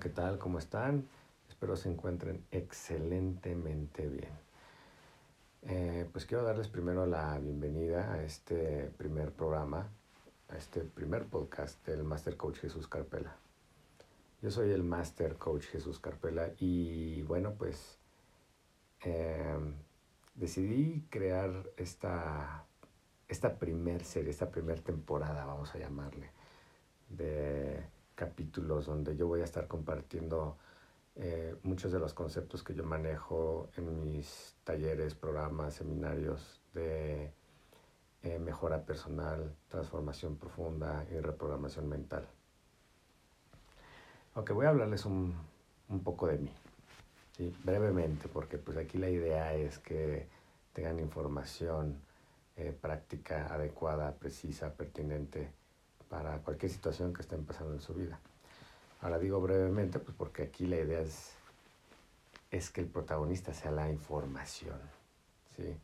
¿qué tal? ¿Cómo están? Espero se encuentren excelentemente bien. Eh, pues quiero darles primero la bienvenida a este primer programa, a este primer podcast del Master Coach Jesús Carpela. Yo soy el Master Coach Jesús Carpela y bueno, pues em, decidí crear esta, esta primer serie, esta primer temporada, vamos a llamarle, de capítulos donde yo voy a estar compartiendo eh, muchos de los conceptos que yo manejo en mis talleres, programas, seminarios de eh, mejora personal, transformación profunda y reprogramación mental. Aunque voy a hablarles un, un poco de mí, brevemente, porque pues aquí la idea es que tengan información eh, práctica, adecuada, precisa, pertinente para cualquier situación que estén pasando en su vida. Ahora digo brevemente, pues porque aquí la idea es, es que el protagonista sea la información, ¿sí?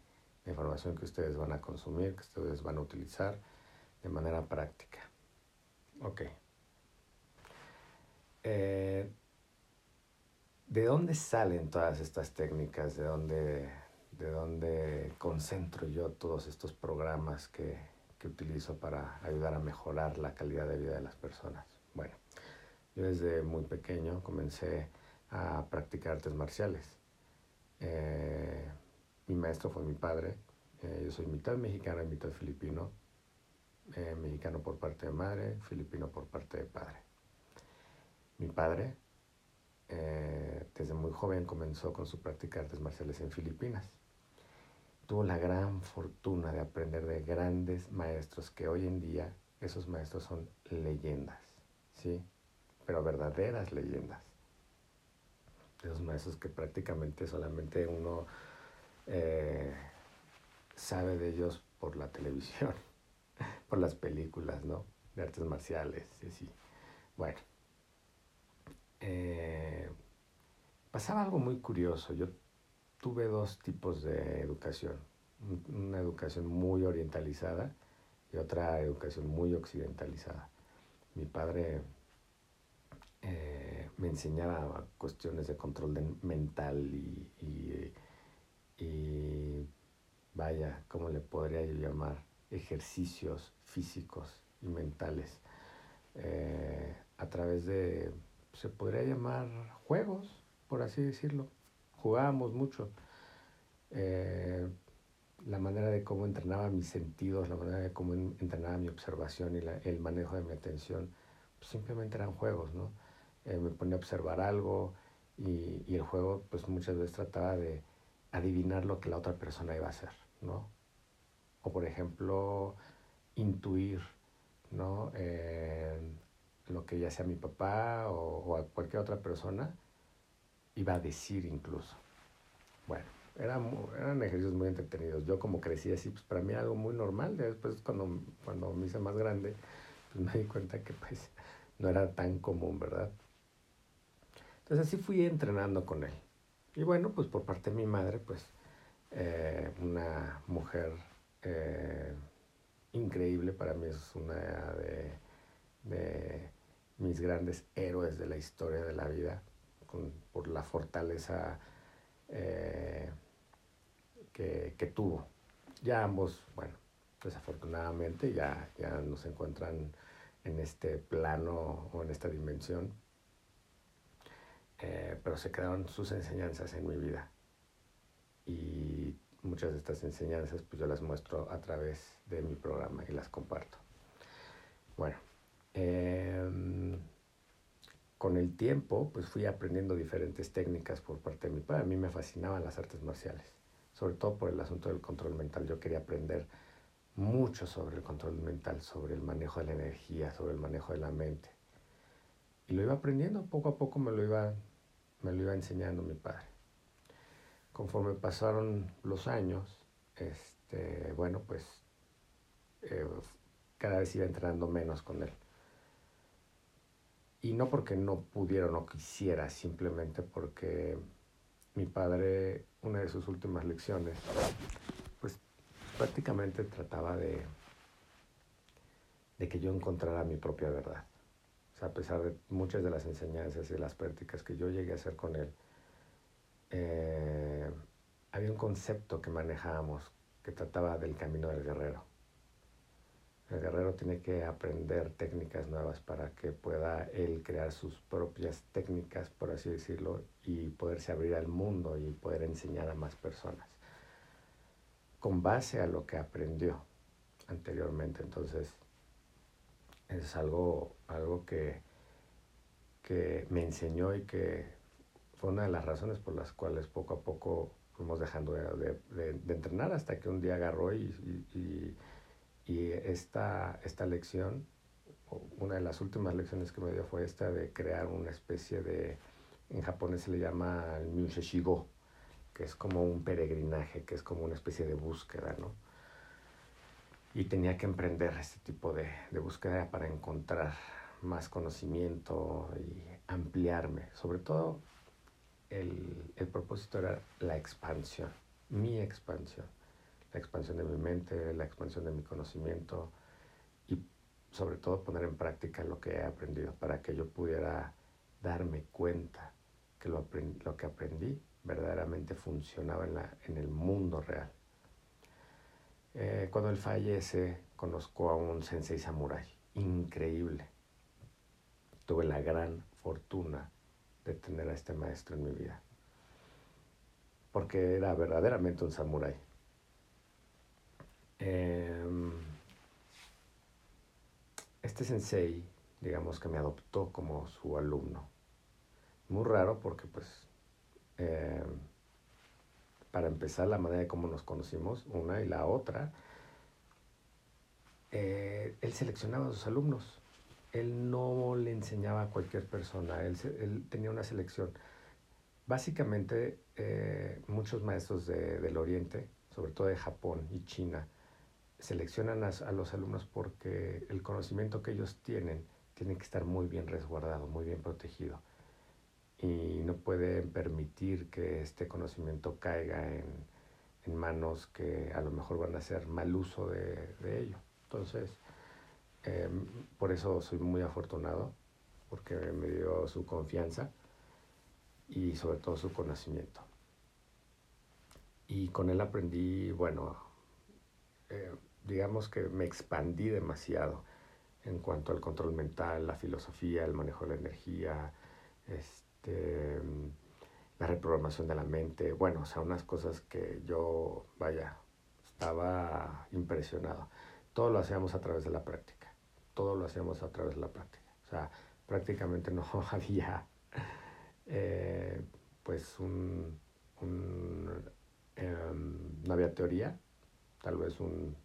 La información que ustedes van a consumir, que ustedes van a utilizar de manera práctica. Ok. Eh, ¿De dónde salen todas estas técnicas? ¿De dónde, ¿De dónde concentro yo todos estos programas que, que utilizo para ayudar a mejorar la calidad de vida de las personas. Bueno, yo desde muy pequeño comencé a practicar artes marciales. Eh, mi maestro fue mi padre. Eh, yo soy mitad mexicano y mitad filipino. Eh, mexicano por parte de madre, filipino por parte de padre. Mi padre, desde muy joven, comenzó con su práctica de artes marciales en Filipinas tuvo la gran fortuna de aprender de grandes maestros que hoy en día esos maestros son leyendas, ¿sí? Pero verdaderas leyendas. Esos maestros que prácticamente solamente uno eh, sabe de ellos por la televisión, por las películas, ¿no? De artes marciales, sí, sí. Bueno, eh, pasaba algo muy curioso. Yo tuve dos tipos de educación. Una educación muy orientalizada y otra educación muy occidentalizada. Mi padre eh, me enseñaba cuestiones de control mental y, y, vaya, ¿cómo le podría yo llamar? Ejercicios físicos y mentales eh, a través de, se podría llamar juegos, por así decirlo jugábamos mucho. Eh, la manera de cómo entrenaba mis sentidos, la manera de cómo entrenaba mi observación y el manejo de mi atención, pues simplemente eran juegos, ¿no? Eh, me ponía a observar algo y, y, el juego pues muchas veces trataba de adivinar lo que la otra persona iba a hacer, ¿no? O por ejemplo, intuir, ¿no? Eh, lo que ya sea mi papá o, o a cualquier otra persona iba a decir incluso. Bueno, eran, eran ejercicios muy entretenidos. Yo como crecí así, pues para mí era algo muy normal. Después cuando, cuando me hice más grande, pues me di cuenta que pues no era tan común, ¿verdad? Entonces así fui entrenando con él. Y bueno, pues por parte de mi madre, pues eh, una mujer eh, increíble, para mí es una de, de mis grandes héroes de la historia de la vida por la fortaleza eh, que, que, tuvo. Ya ambos, bueno, desafortunadamente ya, ya no se encuentran en este plano o en esta dimensión, eh, pero se quedaron sus enseñanzas en mi vida. Y muchas de estas enseñanzas pues yo las muestro a través de mi programa y las comparto. Bueno, eh, con el tiempo, pues fui aprendiendo diferentes técnicas por parte de mi padre. A mí me fascinaban las artes marciales, sobre todo por el asunto del control mental. Yo quería aprender mucho sobre el control mental, sobre el manejo de la energía, sobre el manejo de la mente. Y lo iba aprendiendo, poco a poco me lo iba, me lo iba enseñando mi padre. Conforme pasaron los años, este, bueno, pues eh, cada vez iba entrenando menos con él y no porque no pudiera o no quisiera, simplemente porque mi padre, una de sus últimas lecciones, pues prácticamente trataba de, de que yo encontrara mi propia verdad. O sea, a pesar de muchas de las enseñanzas y las prácticas que yo llegué a hacer con él, eh, había un concepto que manejábamos que trataba del camino del guerrero. El guerrero tiene que aprender técnicas nuevas para que pueda él crear sus propias técnicas, por así decirlo, y poderse abrir al mundo y poder enseñar a más personas con base a lo que aprendió anteriormente. Entonces, es algo, algo que, que me enseñó y que fue una de las razones por las cuales poco a poco fuimos dejando de, entrenar hasta que un día agarró y esta, esta lección, una de las últimas lecciones que me dio fue esta de crear una especie de, en japonés se le llama el Myusheshigo, que es como un peregrinaje, que es como una especie de búsqueda, ¿no? Y tenía que emprender este tipo de, de búsqueda para encontrar más conocimiento y ampliarme. Sobre todo, el, el propósito era la expansión, mi expansión la expansión de mi mente, la expansión de mi conocimiento y sobre todo poner en práctica lo que he aprendido para que yo pudiera darme cuenta que lo, que aprendí verdaderamente funcionaba en, la, en el mundo real. Eh, cuando él fallece, conozco a un sensei samurai, increíble. Tuve la gran fortuna de tener a este maestro en mi vida, porque era verdaderamente un samurái. Em, este sensei, digamos que me adoptó como su alumno. Muy raro porque pues em, para empezar la manera de cómo nos conocimos, una y la otra, eh, él seleccionaba a sus alumnos. Él no le enseñaba a cualquier persona, él, tenía una selección. Básicamente, eh, muchos maestros del Oriente, sobre todo de Japón y China, seleccionan a, los alumnos porque el conocimiento que ellos tienen tiene que estar muy bien resguardado, muy bien protegido. Y no pueden permitir que este conocimiento caiga en, en manos que a lo mejor van a hacer mal uso de, de ello. Entonces, em, por eso soy muy afortunado, porque me dio su confianza y sobre todo su conocimiento. Y con él aprendí, bueno, eh, digamos que me expandí demasiado en cuanto al control mental, la filosofía, el manejo de la energía, este, la reprogramación de la mente, bueno, o sea, unas cosas que yo, vaya, estaba impresionado. Todo lo hacíamos a través de la práctica, todo lo hacíamos a través de la práctica. O sea, prácticamente no había, eh, pues, un, em, no había teoría, tal vez un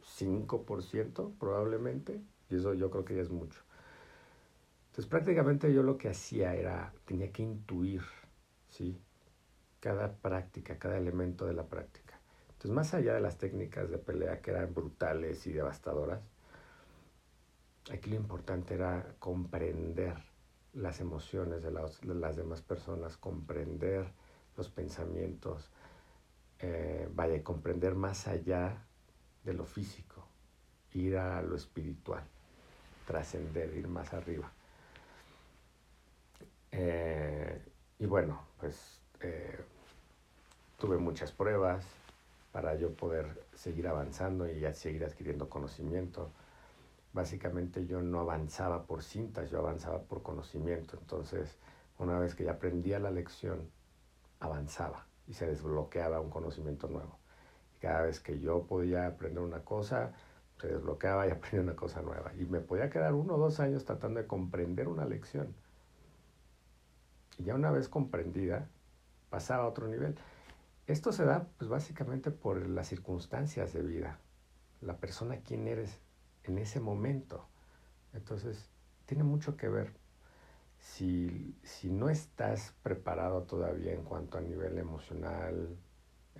5% probablemente, y eso yo creo que ya es mucho. Entonces prácticamente yo lo que hacía era, tenía que intuir, ¿sí? Cada práctica, cada elemento de la práctica. Entonces más allá de las técnicas de pelea que eran brutales y devastadoras, aquí lo importante era comprender las emociones de, las demás personas, comprender los pensamientos, eh, vaya, comprender más allá de lo físico, ir a lo espiritual, trascender, ir más arriba. Eh, y bueno, pues eh, tuve muchas pruebas para yo poder seguir avanzando y seguir adquiriendo conocimiento. Básicamente yo no avanzaba por cintas, yo avanzaba por conocimiento. Entonces, una vez que ya aprendía la lección, avanzaba y se desbloqueaba un conocimiento nuevo. Cada vez que yo podía aprender una cosa, se desbloqueaba y aprendía una cosa nueva. Y me podía quedar uno o dos años tratando de comprender una lección. Y ya una vez comprendida, pasaba a otro nivel. Esto se da pues básicamente por las circunstancias de vida, la persona quién eres en ese momento. Entonces, tiene mucho que ver. Si, si no estás preparado todavía en cuanto a nivel emocional,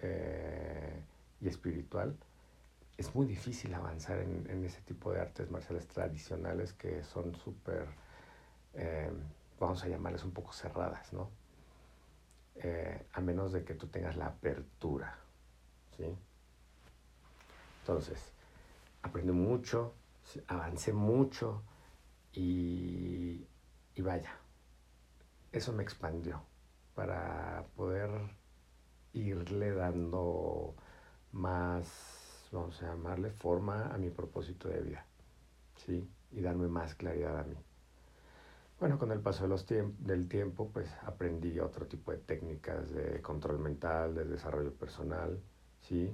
eh, y espiritual, es muy difícil avanzar en, ese tipo de artes marciales tradicionales que son súper, eh, vamos a llamarles un poco cerradas, ¿no? Eh, a menos de que tú tengas la apertura, ¿sí? Entonces, aprendí mucho, avancé mucho Y, y vaya, eso me expandió para poder irle dando más, vamos a llamarle, forma a mi propósito de vida, ¿sí? Y darme más claridad a mí. Bueno, con el paso de los del tiempo, pues aprendí otro tipo de técnicas de control mental, de desarrollo personal, ¿sí?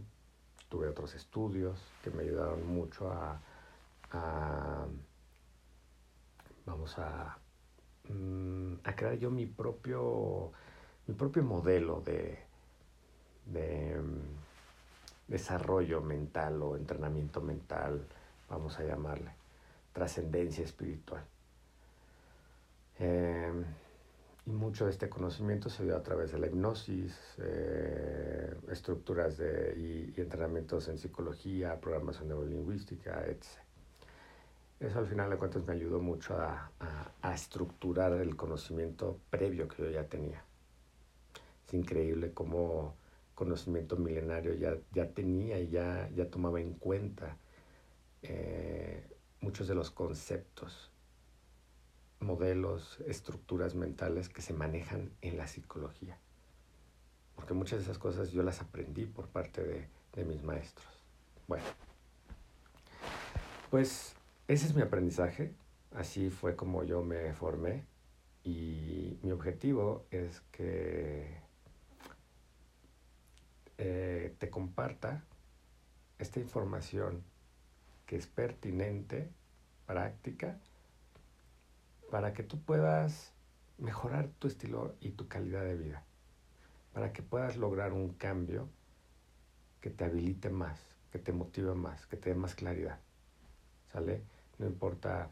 Tuve otros estudios que me ayudaron mucho a, vamos a, mm, a crear yo mi propio, mi propio modelo de, de mm, desarrollo mental o entrenamiento mental, vamos a llamarle, trascendencia espiritual. Em, y mucho de este conocimiento se dio a través de la hipnosis, eh, estructuras de, y, entrenamientos en psicología, programación neurolingüística, etc. Eso al final de cuentas me ayudó mucho a, a, estructurar el conocimiento previo que yo ya tenía. Es increíble cómo conocimiento milenario ya, ya tenía y ya, ya tomaba en cuenta eh, muchos de los conceptos modelos, estructuras mentales que se manejan en la psicología. Porque muchas de esas cosas yo las aprendí por parte de, de mis maestros. Bueno, pues ese es mi aprendizaje, así fue como yo me formé y mi objetivo es que eh, te comparta esta información que es pertinente, práctica para que tú puedas mejorar tu estilo y tu calidad de vida, para que puedas lograr un cambio que te habilite más, que te motive más, que te dé más claridad. ¿Sale? No importa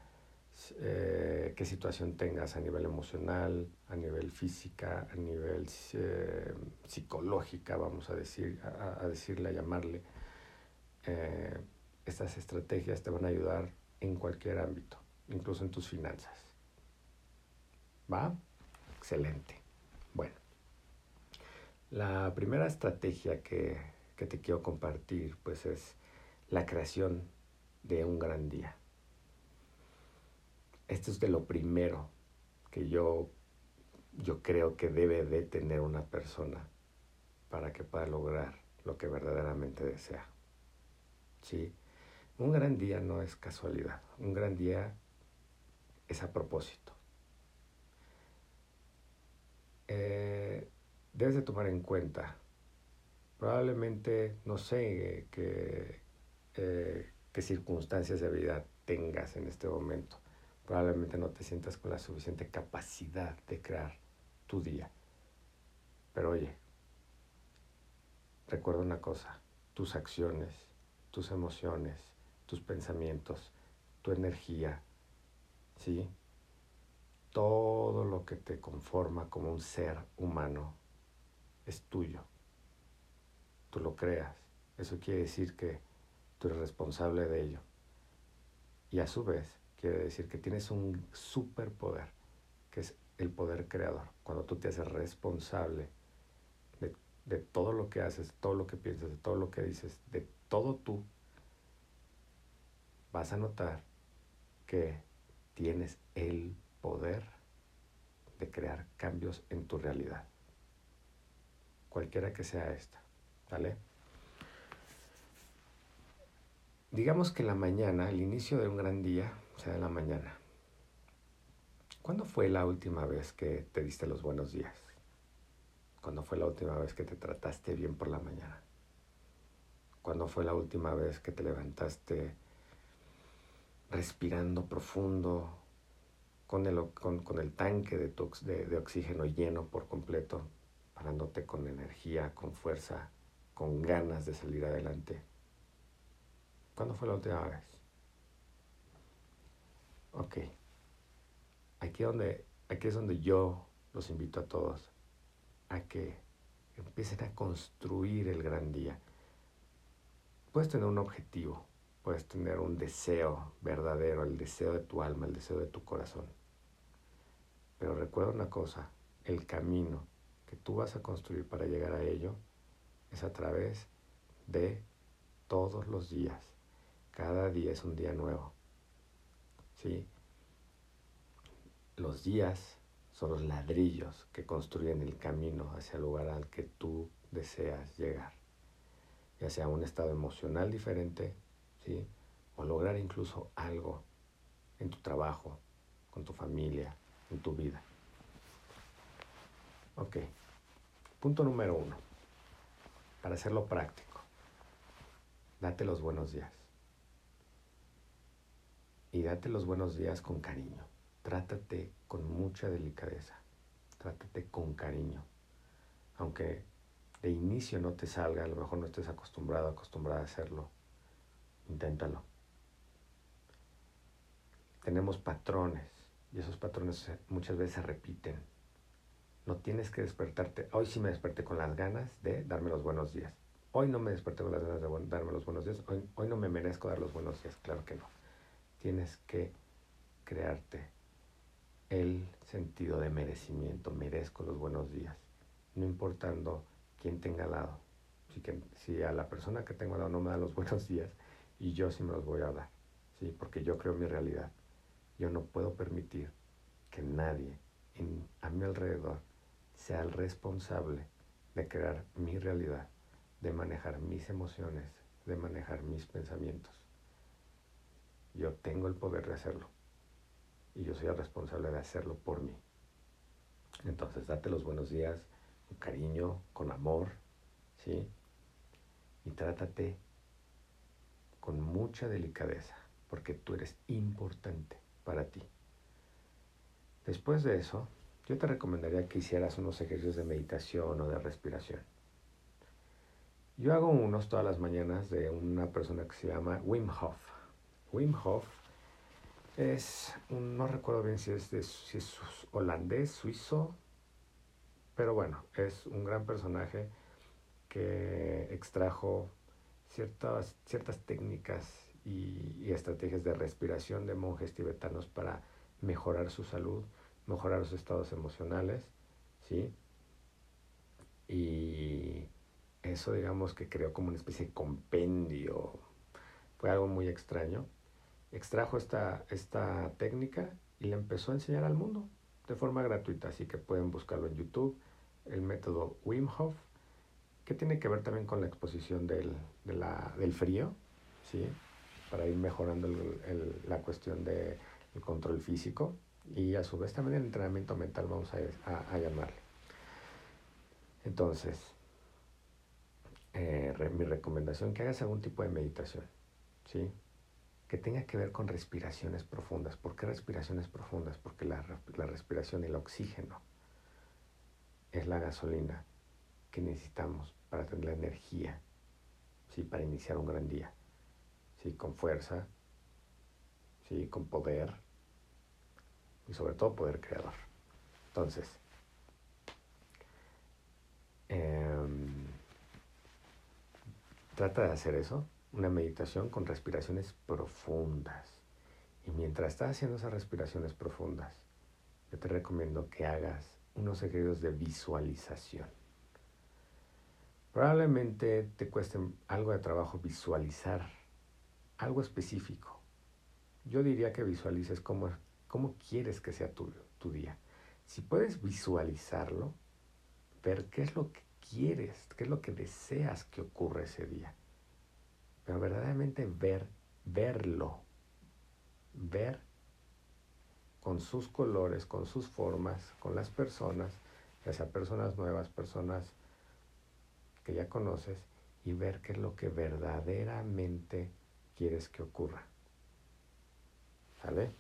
eh, qué situación tengas a nivel emocional, a nivel física, a nivel eh, psicológica, vamos a decir, a, decirle, a llamarle. Eh, estas estrategias te van a ayudar en cualquier ámbito, incluso en tus finanzas. ¿Va? Excelente. Bueno, la primera estrategia que, que te quiero compartir pues es la creación de un gran día. Esto es de lo primero que yo, yo creo que debe de tener una persona para que pueda lograr lo que verdaderamente desea. ¿Sí? Un gran día no es casualidad, un gran día es a propósito. Eh, debes de tomar en cuenta. Probablemente, no sé eh, qué circunstancias de vida tengas en este momento. Probablemente no te sientas con la suficiente capacidad de crear tu día. Pero oye, recuerda una cosa, tus acciones, tus emociones, tus pensamientos, tu energía, ¿sí? todo lo que te conforma como un ser humano es tuyo. Tú lo creas. Eso quiere decir que tú eres responsable de ello. Y a su vez quiere decir que tienes un superpoder, que es el poder creador. Cuando tú te haces responsable de, de todo lo que haces, todo lo que piensas, de todo lo que dices, de todo tú, vas a notar que tienes el poder de crear cambios en tu realidad. Cualquiera que sea esta, ¿vale? Digamos que la mañana, el inicio de un gran día, sea en la mañana. ¿Cuándo fue la última vez que te diste los buenos días? ¿Cuándo fue la última vez que te trataste bien por la mañana? ¿Cuándo fue la última vez que te levantaste respirando profundo, con el, tanque de, de, de oxígeno lleno por completo, parándote con energía, con fuerza, con ganas de salir adelante. ¿Cuándo fue la última vez? Ok. Aquí, donde, aquí es donde yo los invito a todos a que empiecen a construir el gran día. Puedes tener un objetivo, puedes tener un deseo verdadero, el deseo de tu alma, el deseo de tu corazón. Pero recuerda una cosa, el camino que tú vas a construir para llegar a ello es a través de todos los días. Cada día es un día nuevo. ¿Sí? Los días son los ladrillos que construyen el camino hacia el lugar al que tú deseas llegar, ya sea un estado emocional diferente, ¿sí? o lograr incluso algo en tu trabajo, con tu familia, en tu vida. Ok, punto número uno, para hacerlo práctico, date los buenos días. Y date los buenos días con cariño. Trátate con mucha delicadeza. Trátate con cariño. Aunque de inicio no te salga, a lo mejor no estés acostumbrado, acostumbrada a hacerlo, inténtalo. Tenemos patrones y esos patrones muchas veces se repiten. No tienes que despertarte. Hoy sí me desperté con las ganas de darme los buenos días. Hoy no me desperté con las ganas de darme los buenos días. Hoy, hoy no me merezco dar los buenos días. Claro que no. Tienes que crearte el sentido de merecimiento. Merezco los buenos días. No importando quién tenga al lado. Si, que, a la persona que tengo al lado no me da los buenos días, y yo sí me los voy a dar. ¿sí? Porque yo creo mi realidad. Yo no puedo permitir que nadie a mi alrededor sea el responsable de crear mi realidad, de manejar mis emociones, de manejar mis pensamientos. Yo tengo el poder de hacerlo y yo soy el responsable de hacerlo por mí. Entonces, date los buenos días con cariño, con amor, ¿sí? Y trátate con mucha delicadeza, porque tú eres importante para ti. Después de eso, yo te recomendaría que hicieras unos ejercicios de meditación o de respiración. Yo hago unos todas las mañanas de una persona que se llama Wim Hof. Wim Hof es, un, no recuerdo bien si es, de, si es holandés, suizo, pero bueno, es un gran personaje que extrajo ciertas, ciertas técnicas y, estrategias de respiración de monjes tibetanos para mejorar su salud, mejorar los estados emocionales, ¿sí? Y eso digamos que creó como una especie de compendio, fue algo muy extraño. Extrajo esta, esta técnica y la empezó a enseñar al mundo de forma gratuita, así que pueden buscarlo en YouTube, el método Wim Hof, que tiene que ver también con la exposición del, del frío, ¿sí? para ir mejorando la cuestión del control físico y a su vez también el entrenamiento mental, vamos a, llamarle. Entonces, eh, mi recomendación que hagas algún tipo de meditación, ¿sí? Que tenga que ver con respiraciones profundas. ¿Por qué respiraciones profundas? Porque la, la respiración, el oxígeno, es la gasolina que necesitamos para tener la energía, ¿sí? Para iniciar un gran día. ¿sí? con fuerza, ¿sí? con poder y sobre todo poder creador. Entonces, em, trata de hacer eso, una meditación con respiraciones profundas. Y mientras estás haciendo esas respiraciones profundas, yo te recomiendo que hagas unos ejercicios de visualización. Probablemente te cueste algo de trabajo visualizar algo específico. Yo diría que visualices cómo, cómo quieres que sea tu, tu día. Si puedes visualizarlo, ver qué es lo que quieres, qué es lo que deseas que ocurra ese día. Pero verdaderamente ver, verlo, ver con sus colores, con sus formas, con las personas, ya sea personas nuevas, personas que ya conoces, y ver qué es lo que verdaderamente quieres que ocurra. ¿Sale?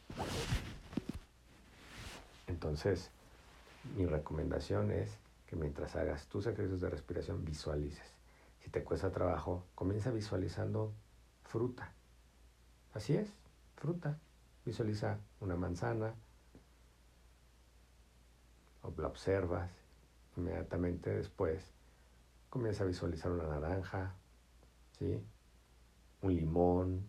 Entonces, mi recomendación es que mientras hagas tus ejercicios de respiración, visualices. Si te cuesta trabajo, comienza visualizando fruta. Así es, fruta. Visualiza una manzana, la observas, inmediatamente después comienza a visualizar una naranja, ¿sí? un limón,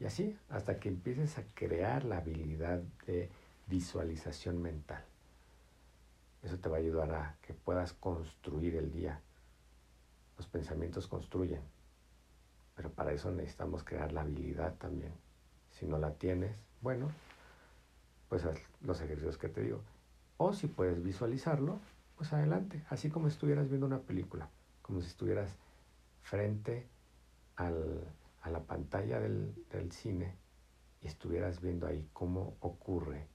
y así hasta que empieces a crear la habilidad de visualización mental. Eso te va a ayudar a que puedas construir el día. Los pensamientos construyen, pero para eso necesitamos crear la habilidad también. Si no la tienes, bueno, pues haz los ejercicios que te digo. O si puedes visualizarlo, pues adelante, así como estuvieras viendo una película, como si estuvieras frente al, a la pantalla del, del cine y estuvieras viendo ahí cómo ocurre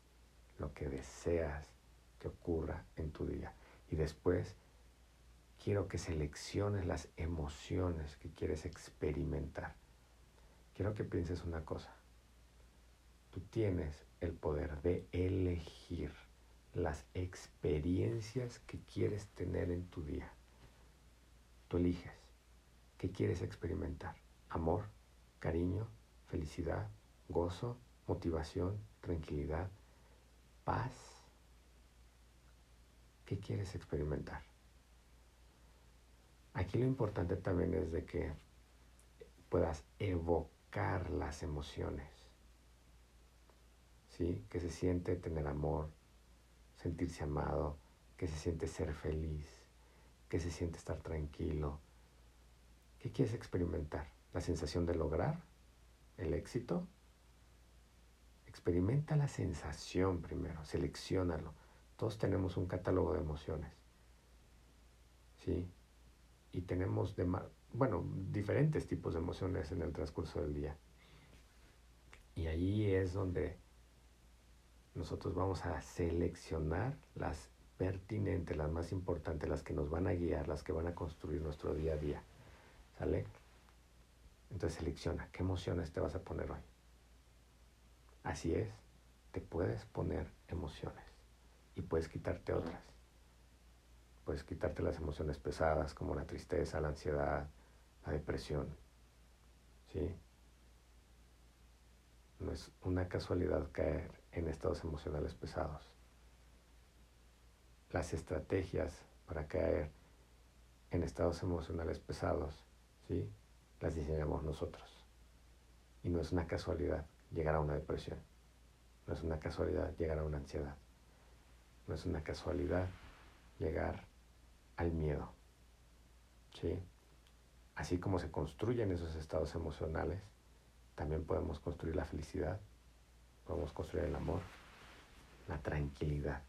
lo que deseas que ocurra en tu día. Y después quiero que selecciones las emociones que quieres experimentar. Quiero que pienses una cosa. Tú tienes el poder de elegir las experiencias que quieres tener en tu día. Tú eliges qué quieres experimentar. Amor, cariño, felicidad, gozo, motivación, tranquilidad, paz. ¿Qué quieres experimentar? Aquí lo importante también es de que puedas evocar las emociones. ¿Sí? Que se siente tener amor, sentirse amado, que se siente ser feliz, que se siente estar tranquilo. ¿Qué quieres experimentar? ¿La sensación de lograr? ¿El éxito? Experimenta la sensación primero, seleccionalo. Todos tenemos un catálogo de emociones. ¿Sí? Y tenemos, de, bueno, diferentes tipos de emociones en el transcurso del día. Y ahí es donde nosotros vamos a seleccionar las pertinentes, las más importantes, las que nos van a guiar, las que van a construir nuestro día a día. ¿Sale? Entonces selecciona qué emociones te vas a poner hoy. Así es, te puedes poner emociones y puedes quitarte otras. Puedes quitarte las emociones pesadas como la tristeza, la ansiedad, la depresión. ¿Sí? No es una casualidad caer en estados emocionales pesados. Las estrategias para caer en estados emocionales pesados, ¿sí? Las diseñamos nosotros. Y no es una casualidad llegar a una depresión. No es una casualidad llegar a una ansiedad. No es una casualidad llegar al miedo. ¿Sí? Así como se construyen esos estados emocionales, también podemos construir la felicidad, podemos construir el amor, la tranquilidad.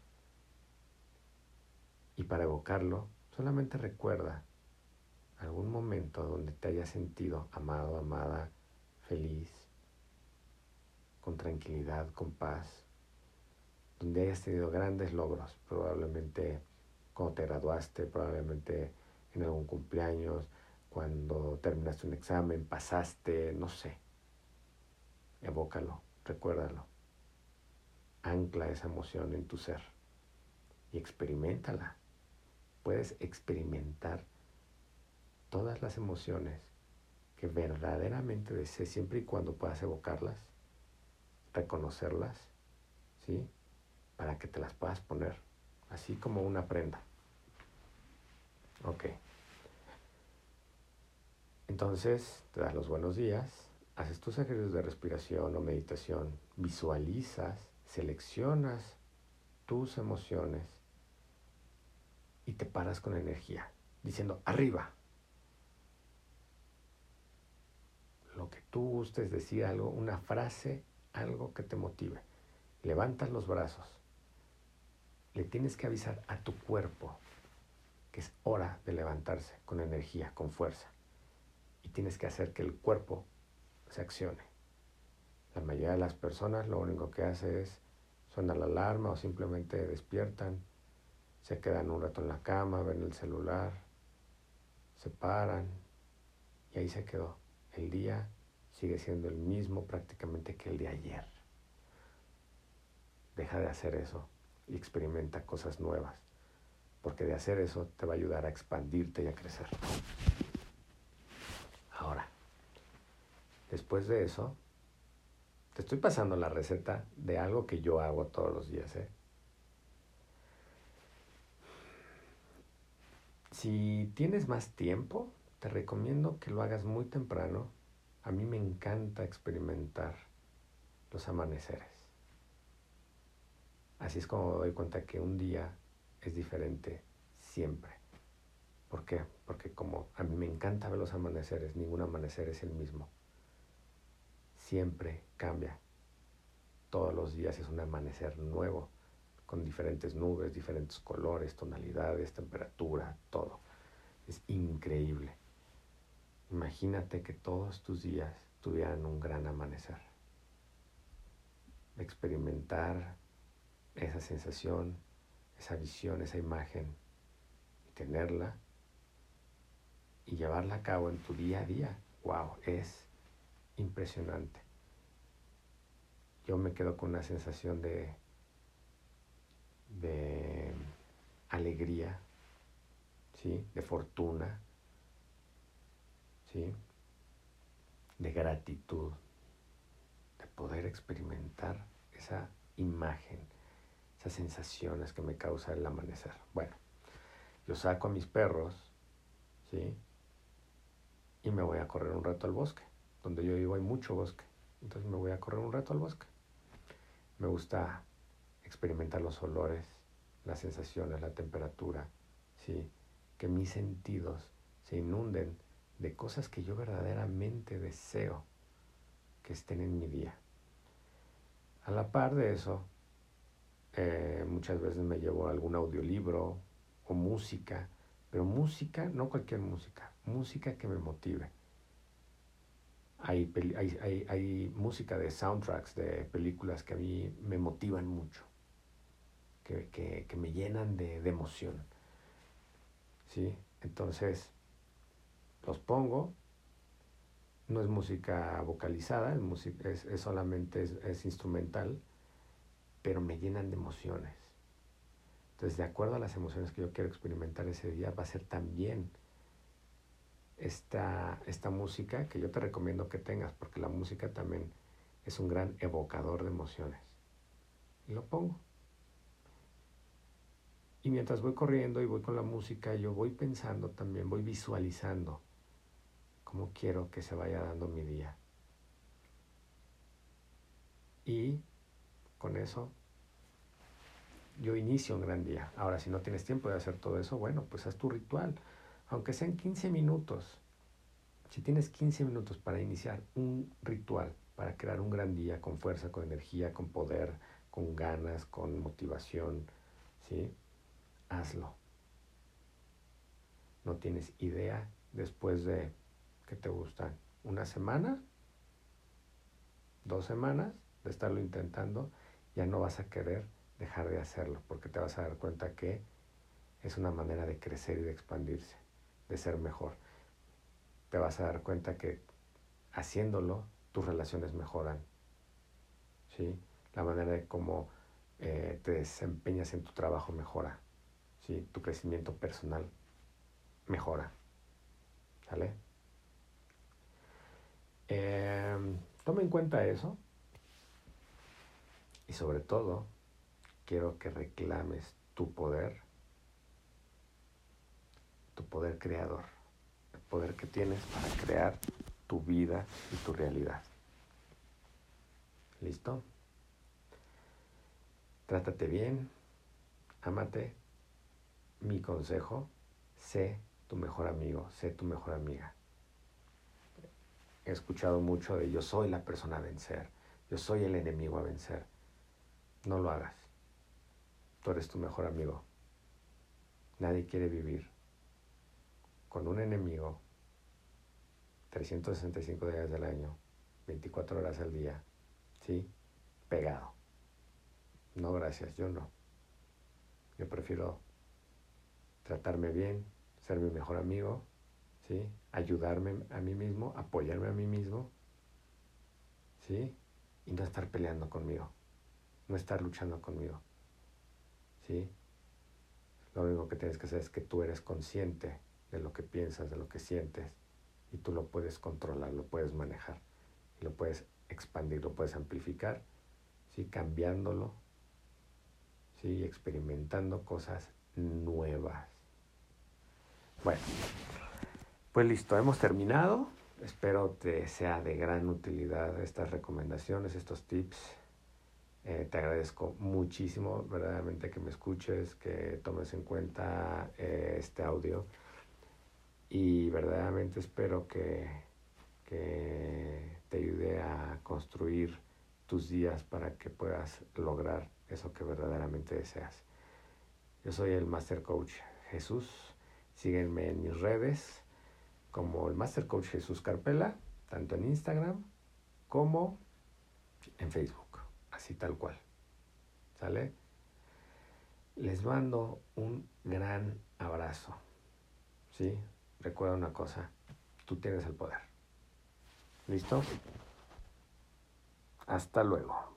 Y para evocarlo, solamente recuerda algún momento donde te hayas sentido amado, amada, feliz, con tranquilidad, con paz, donde hayas tenido grandes logros, probablemente cuando te graduaste, probablemente en algún cumpleaños, cuando terminaste un examen, pasaste, no sé. Evócalo, recuérdalo. Ancla esa emoción en tu ser y experimentala. Puedes experimentar todas las emociones que verdaderamente desees siempre y cuando puedas evocarlas reconocerlas, ¿sí? Para que te las puedas poner, así como una prenda. Ok. Entonces, te das los buenos días, haces tus ejercicios de respiración o meditación, visualizas, seleccionas tus emociones y te paras con energía, diciendo, arriba. Lo que tú gustes decir algo, una frase algo que te motive. Levantas los brazos. Le tienes que avisar a tu cuerpo que es hora de levantarse con energía, con fuerza. Y tienes que hacer que el cuerpo se accione. La mayoría de las personas lo único que hace es suena la alarma o simplemente despiertan, se quedan un rato en la cama, ven el celular, se paran y ahí se quedó. El día sigue siendo el mismo prácticamente que el de ayer. Deja de hacer eso y experimenta cosas nuevas, porque de hacer eso te va a ayudar a expandirte y a crecer. Ahora, después de eso, te estoy pasando la receta de algo que yo hago todos los días. ¿eh? Si tienes más tiempo, te recomiendo que lo hagas muy temprano a mí me encanta experimentar los amaneceres. Así es como me doy cuenta que un día es diferente siempre. ¿Por qué? Porque como a mí me encanta ver los amaneceres, ningún amanecer es el mismo. Siempre cambia. todos los días es un amanecer nuevo, con diferentes nubes, diferentes colores, tonalidades, temperatura, todo. Es increíble. Imagínate que todos tus días tuvieran un gran amanecer. Experimentar esa sensación, esa visión, esa imagen, y tenerla y llevarla a cabo en tu día a día. ¡Wow! Es impresionante. Yo me quedo con una sensación de, de alegría, ¿sí? de fortuna, ¿sí? de gratitud, de poder experimentar esa imagen, sensaciones que me causa el amanecer. Bueno, yo saco a mis perros, ¿sí? Y me voy a correr un rato al bosque. Donde yo vivo hay mucho bosque. Entonces me voy a correr un rato al bosque. Me gusta experimentar los olores, las sensaciones, la temperatura, ¿sí? Que mis sentidos se inunden de cosas que yo verdaderamente deseo que estén en mi día. A la par de eso, eh, muchas veces me llevo algún audiolibro o música, pero música, no cualquier música, música que me motive. Hay, hay, hay, música de soundtracks de películas que a mí me motivan mucho, que, que, me llenan de, de emoción. ¿Sí? Entonces, los pongo. No es música vocalizada, es, es, solamente es, instrumental, pero me llenan de emociones. Entonces, de acuerdo a las emociones que yo quiero experimentar ese día, va a ser también esta, esta música que yo te recomiendo que tengas, porque la música también es un gran evocador de emociones. Y lo pongo. Y mientras voy corriendo y voy con la música, yo voy pensando también, voy visualizando cómo quiero que se vaya dando mi día. Y con eso yo inicio un gran día. Ahora, si no tienes tiempo de hacer todo eso, bueno, pues haz tu ritual, aunque sean 15 minutos. Si tienes 15 minutos para iniciar un ritual, para crear un gran día con fuerza, con energía, con poder, con ganas, con motivación, ¿sí? Hazlo. No tienes idea después de que te gustan una semana, dos semanas de estarlo intentando, ya no vas a querer dejar de hacerlo, porque te vas a dar cuenta que es una manera de crecer y de expandirse, de ser mejor. Te vas a dar cuenta que haciéndolo tus relaciones mejoran, ¿sí? La manera de cómo eh, te desempeñas en tu trabajo mejora, ¿sí? Tu crecimiento personal mejora, ¿sale? Eh, toma en cuenta eso y sobre todo quiero que reclames tu poder, tu poder creador, el poder que tienes para crear tu vida y tu realidad. ¿Listo? Trátate bien, ámate. Mi consejo, sé tu mejor amigo, sé tu mejor amiga he escuchado mucho de yo soy la persona a vencer, yo soy el enemigo a vencer. No lo hagas. Tú eres tu mejor amigo. Nadie quiere vivir con un enemigo 365 días del año, 24 horas al día, ¿sí? Pegado. No, gracias, yo no. Yo prefiero tratarme bien, ser mi mejor amigo, ¿sí? Ayudarme a mí mismo, apoyarme a mí mismo, ¿sí? Y no estar peleando conmigo, no estar luchando conmigo, ¿sí? Lo único que tienes que hacer es que tú eres consciente de lo que piensas, de lo que sientes, y tú lo puedes controlar, lo puedes manejar, lo puedes expandir, lo puedes amplificar, ¿sí? Cambiándolo, ¿sí? Experimentando cosas nuevas. Bueno, pues listo, hemos terminado. Espero te sea de gran utilidad estas recomendaciones, estos tips. Eh, te agradezco muchísimo, verdaderamente, que me escuches, que tomes en cuenta eh, este audio. Y verdaderamente espero que, que te ayude a construir tus días para que puedas lograr eso que verdaderamente deseas. Yo soy el Master Coach Jesús. Síguenme en mis redes como el Master Coach Jesús Carpela, tanto en Instagram como en Facebook, así tal cual. ¿Sale? Les mando un gran abrazo. ¿Sí? Recuerda una cosa, tú tienes el poder. ¿Listo? Hasta luego.